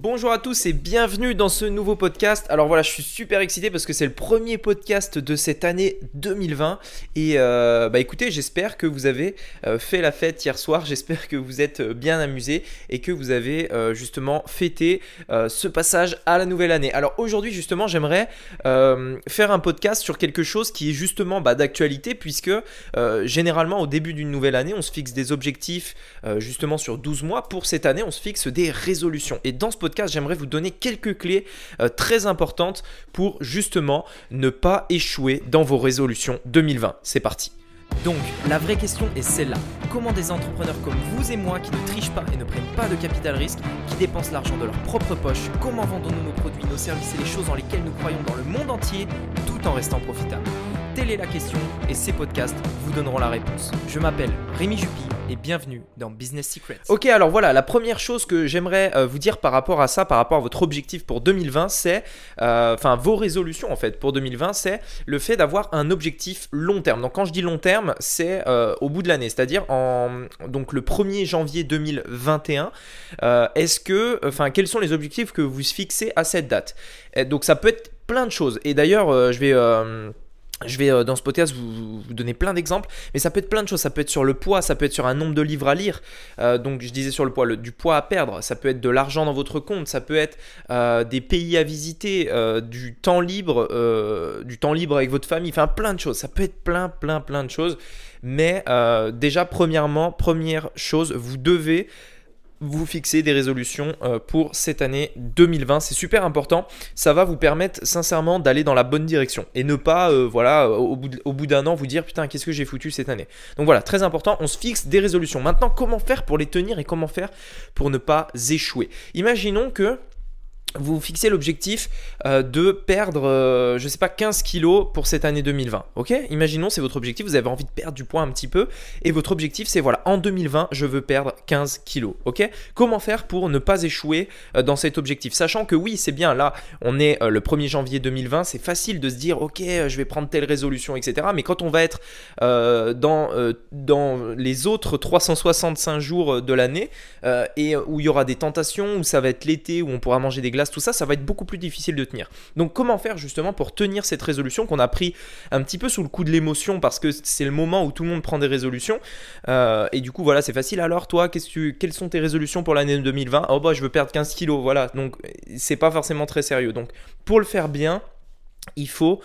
Bonjour à tous et bienvenue dans ce nouveau podcast. Alors voilà, je suis super excité parce que c'est le premier podcast de cette année 2020. Et euh, bah écoutez, j'espère que vous avez euh, fait la fête hier soir. J'espère que vous êtes euh, bien amusés et que vous avez justement fêté ce passage à la nouvelle année. Alors aujourd'hui, justement, j'aimerais faire un podcast sur quelque chose qui est justement bah, d'actualité puisque généralement au début d'une nouvelle année, on se fixe des objectifs justement sur 12 mois. Pour cette année, on se fixe des résolutions. Et dans ce podcast, j'aimerais vous donner quelques clés euh, très importantes pour justement ne pas échouer dans vos résolutions 2020. C'est parti. Donc, la vraie question est celle-là. Comment des entrepreneurs comme vous et moi qui ne trichent pas et ne prennent pas de capital risque, qui dépensent l'argent de leur propre poche, comment vendons-nous nos produits, nos services et les choses dans lesquelles nous croyons dans le monde entier tout en restant profitables? Telle la question et ces podcasts vous donneront la réponse. Je m'appelle Rémi Jupy et bienvenue dans Business Secrets. Ok, alors voilà, la première chose que j'aimerais euh, vous dire par rapport à ça, par rapport à votre objectif pour 2020, c'est, euh, enfin vos résolutions en fait pour 2020, c'est le fait d'avoir un objectif long terme. Donc quand je dis long terme, c'est euh, au bout de l'année, c'est-à-dire en donc le 1er janvier 2021. Est-ce que, enfin, quels sont les objectifs que vous fixez à cette date? Donc ça peut être plein de choses. Et d'ailleurs, je vais je vais euh, dans ce podcast vous, donner plein d'exemples, mais ça peut être plein de choses. Ça peut être sur le poids, ça peut être sur un nombre de livres à lire. Euh, donc je disais sur le poids, du poids à perdre. Ça peut être de l'argent dans votre compte. Ça peut être euh, des pays à visiter, du temps libre, du temps libre avec votre famille. Enfin plein de choses. Ça peut être plein, plein, plein de choses. Mais déjà premièrement, première chose, vous devez vous fixer des résolutions euh, pour cette année 2020. C'est super important. Ça va vous permettre sincèrement d'aller dans la bonne direction et ne pas, euh, voilà, au bout d'un an, vous dire putain, qu'est-ce que j'ai foutu cette année. Donc voilà, très important. On se fixe des résolutions. Maintenant, comment faire pour les tenir et comment faire pour ne pas échouer? Imaginons que vous fixez l'objectif euh, de perdre, euh, je sais pas, 15 kilos pour cette année 2020. Ok? Imaginons, c'est votre objectif, vous avez envie de perdre du poids un petit peu, et votre objectif, c'est voilà, en 2020, je veux perdre 15 kilos. Ok? Comment faire pour ne pas échouer euh, dans cet objectif? Sachant que oui, c'est bien, là, on est le 1er janvier 2020, c'est facile de se dire, ok, je vais prendre telle résolution, etc. Mais quand on va être dans, dans les autres 365 jours de l'année, et où il y aura des tentations, où ça va être l'été, où on pourra manger des tout ça, ça va être beaucoup plus difficile de tenir. Donc comment faire justement pour tenir cette résolution qu'on a pris un petit peu sous le coup de l'émotion parce que c'est le moment où tout le monde prend des résolutions. Euh, et du coup voilà, c'est facile. Alors toi, qu'est-ce que quelles sont tes résolutions pour l'année 2020 Oh bah je veux perdre 15 kilos, voilà. Donc c'est pas forcément très sérieux. Donc pour le faire bien, il faut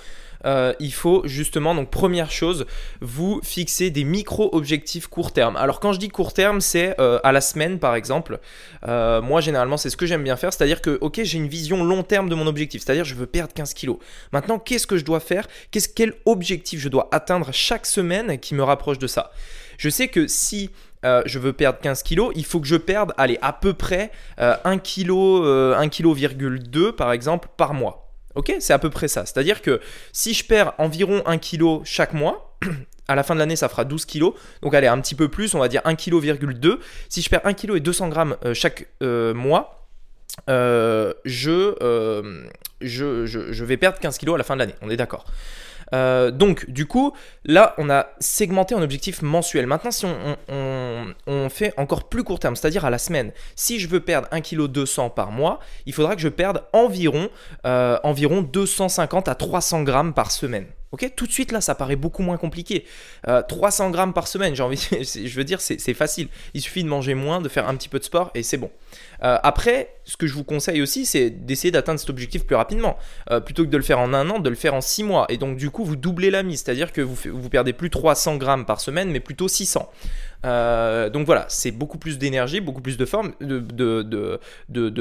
euh, il faut justement, donc première chose, vous fixer des micro-objectifs court terme. Alors quand je dis court terme, c'est euh, à la semaine par exemple. Euh, moi généralement c'est ce que j'aime bien faire, c'est-à-dire que ok j'ai une vision long terme de mon objectif, c'est-à-dire je veux perdre 15 kilos. Maintenant qu'est-ce que je dois faire? Quel objectif je dois atteindre chaque semaine qui me rapproche de ça? Je sais que si je veux perdre 15 kilos, il faut que je perde, allez, à peu près 1 kg, 1 kg,2 par exemple par mois. Ok, c'est à peu près ça. C'est-à-dire que si je perds environ 1 kg chaque mois, à la fin de l'année, ça fera 12 kg. Donc, allez, un petit peu plus, on va dire 1,2 kg. Si je perds 1 kg et 200 grammes euh, chaque euh, mois, euh, je, je, je, vais perdre 15 kg à la fin de l'année. On est d'accord. Euh, donc, du coup, là, on a segmenté un objectif mensuel. Maintenant, si on, fait encore plus court terme, c'est-à-dire à la semaine, si je veux perdre 1,2 kg par mois, il faudra que je perde environ, euh, environ 250 à 300 grammes par semaine. Tout de suite là, ça paraît beaucoup moins compliqué. 300 euh, grammes par semaine, j'ai envie, je veux dire, c'est facile. Il suffit de manger moins, de faire un petit peu de sport et c'est bon. Euh, après, ce que je vous conseille aussi, c'est d'essayer d'atteindre cet objectif plus rapidement. Euh, plutôt que de le faire en un an, de le faire en six mois. Et donc du coup, vous doublez la mise, c'est-à-dire que vous, perdez plus 300 grammes par semaine, mais plutôt 600. Euh, donc voilà, c'est beaucoup plus d'énergie, beaucoup plus de,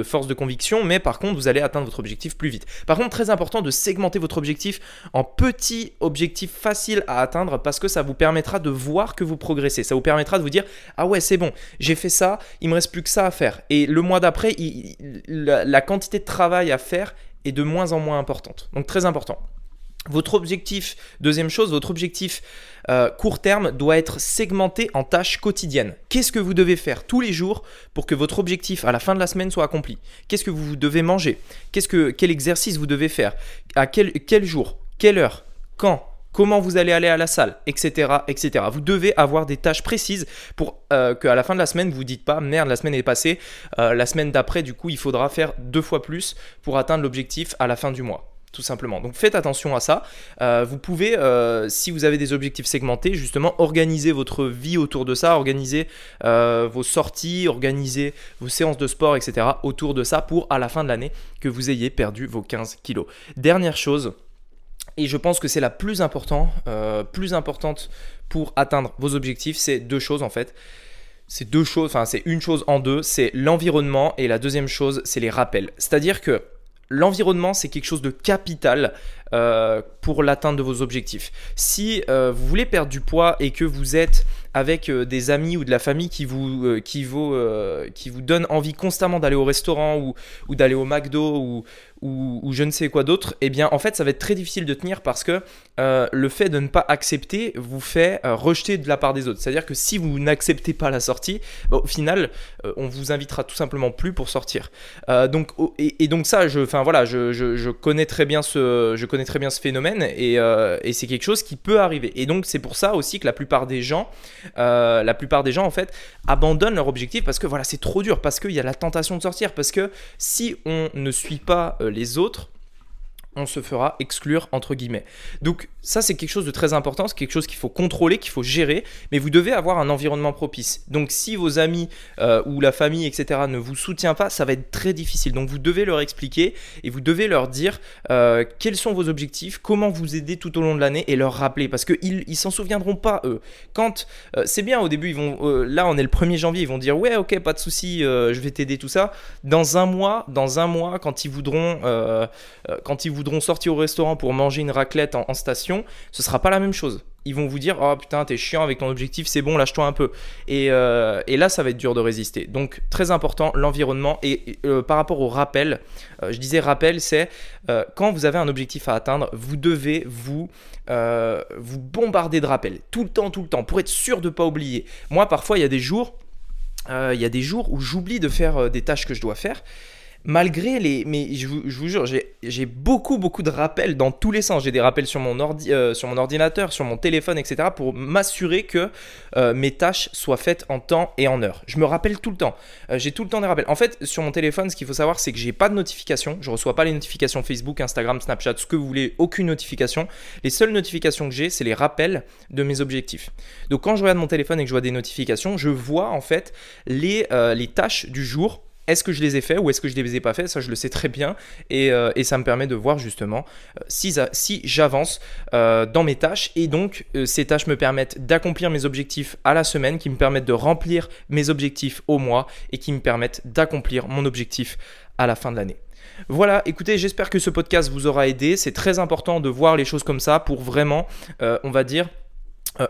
force de conviction, mais par contre, vous allez atteindre votre objectif plus vite. Par contre, très important de segmenter votre objectif en petits objectifs faciles à atteindre parce que ça vous permettra de voir que vous progressez. Ça vous permettra de vous dire Ah ouais, c'est bon, j'ai fait ça, il me reste plus que ça à faire. Et le mois d'après, la quantité de travail à faire est de moins en moins importante. Donc très important. Votre objectif, deuxième chose, votre objectif euh, court terme doit être segmenté en tâches quotidiennes. Qu'est-ce que vous devez faire tous les jours pour que votre objectif à la fin de la semaine soit accompli? Qu'est-ce que vous devez manger? Qu'est-ce que, Quel exercice vous devez faire? À quel, jour? Quelle heure? Quand? Comment vous allez aller à la salle, etc., etc. Vous devez avoir des tâches précises pour euh, qu'à la fin de la semaine, vous ne dites pas merde, la semaine est passée, euh, la semaine d'après, du coup, il faudra faire deux fois plus pour atteindre l'objectif à la fin du mois tout simplement. Donc faites attention à ça. Euh, vous pouvez, si vous avez des objectifs segmentés, justement organiser votre vie autour de ça, organiser vos sorties, organiser vos séances de sport, etc. autour de ça pour à la fin de l'année que vous ayez perdu vos 15 kilos. Dernière chose, et je pense que c'est la plus importante, euh, plus importante pour atteindre vos objectifs. C'est deux choses en fait. C'est deux choses, enfin c'est une chose en deux. C'est l'environnement et la deuxième chose, c'est les rappels. C'est-à-dire que l'environnement, c'est quelque chose de capital euh, pour l'atteinte de vos objectifs. Si euh, vous voulez perdre du poids et que vous êtes avec des amis ou de la famille qui vous, qui vous, qui vous donnent envie constamment d'aller au restaurant ou, d'aller au McDo ou, je ne sais quoi d'autre, eh bien en fait ça va être très difficile de tenir parce que euh, le fait de ne pas accepter vous fait euh, rejeter de la part des autres. C'est-à-dire que si vous n'acceptez pas la sortie, bah, au final euh, on vous invitera tout simplement plus pour sortir. donc et, donc ça, je, voilà, je, connais très bien ce, je connais très bien ce phénomène et, et c'est quelque chose qui peut arriver. Et donc c'est pour ça aussi que la plupart des gens, la plupart des gens en fait abandonnent leur objectif parce que voilà c'est trop dur, parce qu'il y a la tentation de sortir, parce que si on ne suit pas les autres, on se fera exclure entre guillemets. Donc ça c'est quelque chose de très important, c'est quelque chose qu'il faut contrôler, qu'il faut gérer, mais vous devez avoir un environnement propice. Donc si vos amis euh, ou la famille etc ne vous soutient pas, ça va être très difficile. Donc vous devez leur expliquer et vous devez leur dire euh, quels sont vos objectifs, comment vous aider tout au long de l'année et leur rappeler parce qu'ils ils s'en souviendront pas eux. Quand euh, c'est bien au début ils vont là on est le 1er janvier ils vont dire ouais ok pas de souci je vais t'aider tout ça. Dans un mois dans un mois quand ils voudront quand ils voudront voudront sortir au restaurant pour manger une raclette en, station, ce sera pas la même chose. Ils vont vous dire Oh putain, t'es chiant avec ton objectif, c'est bon, lâche-toi un peu. Et, euh, là, ça va être dur de résister. Donc, très important, l'environnement. Et, euh, par rapport au rappel, euh, je disais rappel, c'est quand vous avez un objectif à atteindre, vous devez vous, vous bombarder de rappels. Tout le temps, tout le temps, pour être sûr de ne pas oublier. Moi, parfois, il y a des jours. Il y a des jours où j'oublie de faire des tâches que je dois faire malgré les. Mais je vous, jure, j'ai beaucoup, beaucoup de rappels dans tous les sens. J'ai des rappels sur mon, euh, ordinateur, sur mon téléphone, etc. pour m'assurer que euh, mes tâches soient faites en temps et en heure. Je me rappelle tout le temps. Euh, j'ai tout le temps des rappels. En fait, sur mon téléphone, ce qu'il faut savoir, c'est que j'ai pas de notification. Je reçois pas les notifications Facebook, Instagram, Snapchat, ce que vous voulez, aucune notification. Les seules notifications que j'ai, c'est les rappels de mes objectifs. Donc quand je regarde mon téléphone et que je vois des notifications, je vois en fait les tâches du jour est-ce que je les ai fait ou est-ce que je ne les ai pas fait Ça, je le sais très bien. Et, euh, ça me permet de voir justement euh, si, si j'avance euh, dans mes tâches. Et donc, ces tâches me permettent d'accomplir mes objectifs à la semaine, qui me permettent de remplir mes objectifs au mois et qui me permettent d'accomplir mon objectif à la fin de l'année. Voilà, écoutez, j'espère que ce podcast vous aura aidé. C'est très important de voir les choses comme ça pour vraiment, on va dire,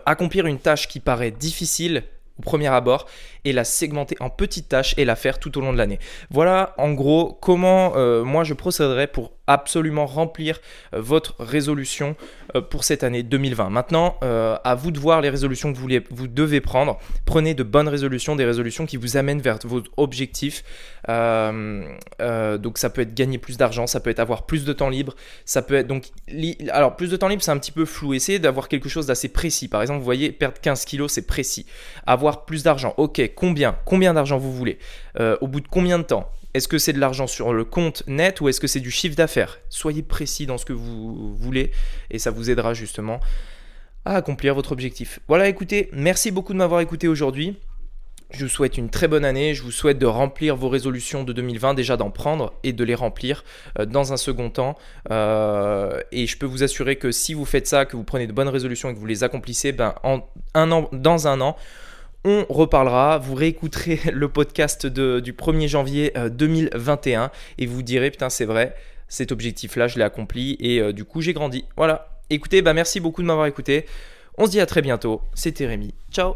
accomplir une tâche qui paraît difficile au premier abord et la segmenter en petites tâches et la faire tout au long de l'année. Voilà en gros comment euh, moi je procéderai pour absolument remplir euh, votre résolution euh, pour cette année 2020. Maintenant, à vous de voir les résolutions que vous, devez prendre. Prenez de bonnes résolutions, des résolutions qui vous amènent vers vos objectifs. donc ça peut être gagner plus d'argent, ça peut être avoir plus de temps libre, ça peut être donc... Alors plus de temps libre c'est un petit peu flou. Essayez d'avoir quelque chose d'assez précis. Par exemple, vous voyez, perdre 15 kilos c'est précis. Avoir plus d'argent, ok, combien Combien d'argent vous voulez? Euh, Au bout de combien de temps? Est-ce que c'est de l'argent sur le compte net ou est-ce que c'est du chiffre d'affaires? Soyez précis dans ce que vous voulez et ça vous aidera justement à accomplir votre objectif. Voilà, écoutez, merci beaucoup de m'avoir écouté aujourd'hui. Je vous souhaite une très bonne année. Je vous souhaite de remplir vos résolutions de 2020, déjà d'en prendre et de les remplir euh, dans un second temps. Euh, et je peux vous assurer que si vous faites ça, que vous prenez de bonnes résolutions et que vous les accomplissez, ben, dans un an, on reparlera, vous réécouterez le podcast du 1er janvier 2021 euh, et vous direz putain c'est vrai, cet objectif-là je l'ai accompli et euh, du coup j'ai grandi. Voilà. Écoutez, bah merci beaucoup de m'avoir écouté. On se dit à très bientôt. C'était Rémi. Ciao